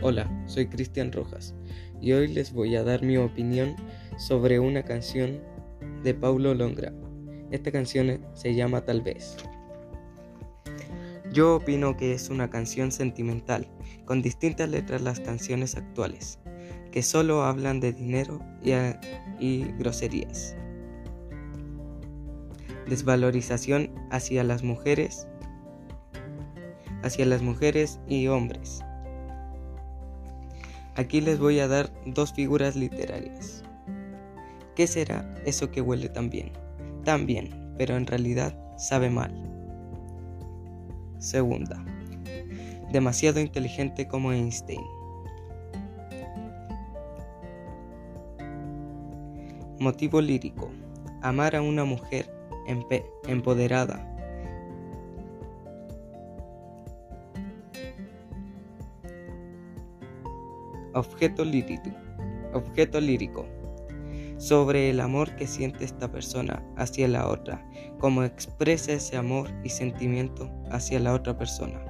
Hola, soy Cristian Rojas y hoy les voy a dar mi opinión sobre una canción de Paulo Longra. Esta canción se llama Tal vez. Yo opino que es una canción sentimental, con distintas letras las canciones actuales, que solo hablan de dinero y, y groserías. Desvalorización hacia las mujeres, hacia las mujeres y hombres Aquí les voy a dar dos figuras literarias. ¿Qué será eso que huele tan bien? Tan bien, pero en realidad sabe mal. Segunda. Demasiado inteligente como Einstein. Motivo lírico. Amar a una mujer empoderada Objeto lírico. Objeto lírico. Sobre el amor que siente esta persona hacia la otra, cómo expresa ese amor y sentimiento hacia la otra persona.